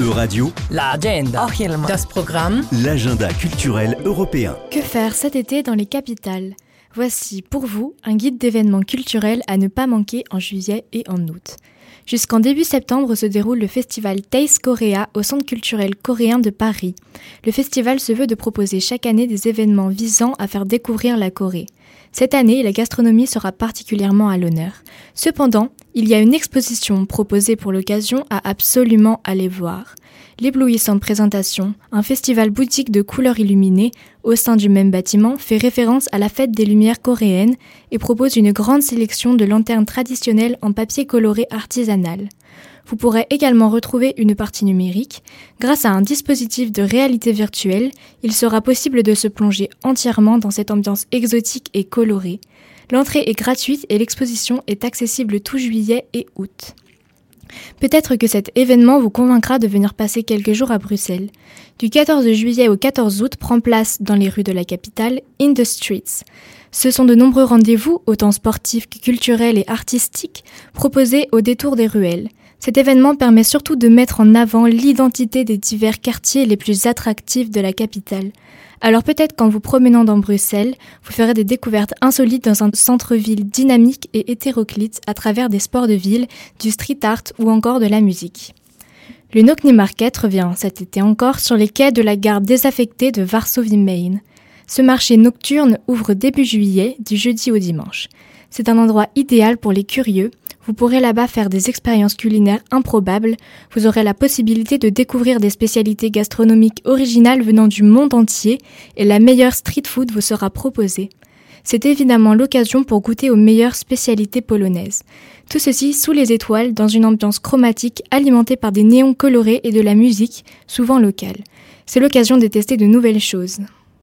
E-Radio, La agenda. Achilma. Das Programm. l'agenda culturel européen. Que faire cet été dans les capitales? Voici pour vous un guide d'événements culturels à ne pas manquer en juillet et en août. Jusqu'en début septembre se déroule le festival Taste Korea au Centre culturel coréen de Paris. Le festival se veut de proposer chaque année des événements visant à faire découvrir la Corée. Cette année, la gastronomie sera particulièrement à l'honneur. Cependant, il y a une exposition proposée pour l'occasion à absolument aller voir. L'éblouissante présentation, un festival boutique de couleurs illuminées au sein du même bâtiment, fait référence à la fête des Lumières coréennes et propose une grande sélection de lanternes traditionnelles en papier coloré Vous pourrez également retrouver une partie numérique. Grâce à un dispositif de réalité virtuelle, il sera possible de se plonger entièrement dans cette ambiance exotique et colorée. L'entrée est gratuite et l'exposition est accessible tout juillet et août. Peut-être que cet événement vous convaincra de venir passer quelques jours à Bruxelles. Du 14 juillet au 14 août prend place dans les rues de la capitale In the Streets. Ce sont de nombreux rendez-vous, autant sportifs que culturels et artistiques, proposés au détour des ruelles. Cet événement permet surtout de mettre en avant l'identité des divers quartiers les plus attractifs de la capitale. Alors peut-être qu'en vous promenant dans Bruxelles, vous ferez des découvertes insolites dans un centre-ville dynamique et hétéroclite à travers des sports de ville, du street art ou encore de la musique. Le Knockney Market revient cet été encore sur les quais de la gare désaffectée de Varsovie-Main. Ce marché nocturne ouvre début juillet, du jeudi au dimanche. C'est un endroit idéal pour les curieux. Vous pourrez là-bas faire des expériences culinaires improbables. Vous aurez la possibilité de découvrir des spécialités gastronomiques originales venant du monde entier et la meilleure street food vous sera proposée. C'est évidemment l'occasion pour goûter aux meilleures spécialités polonaises. Tout ceci sous les étoiles dans une ambiance chromatique alimentée par des néons colorés et de la musique, souvent locale. C'est l'occasion de tester de nouvelles choses.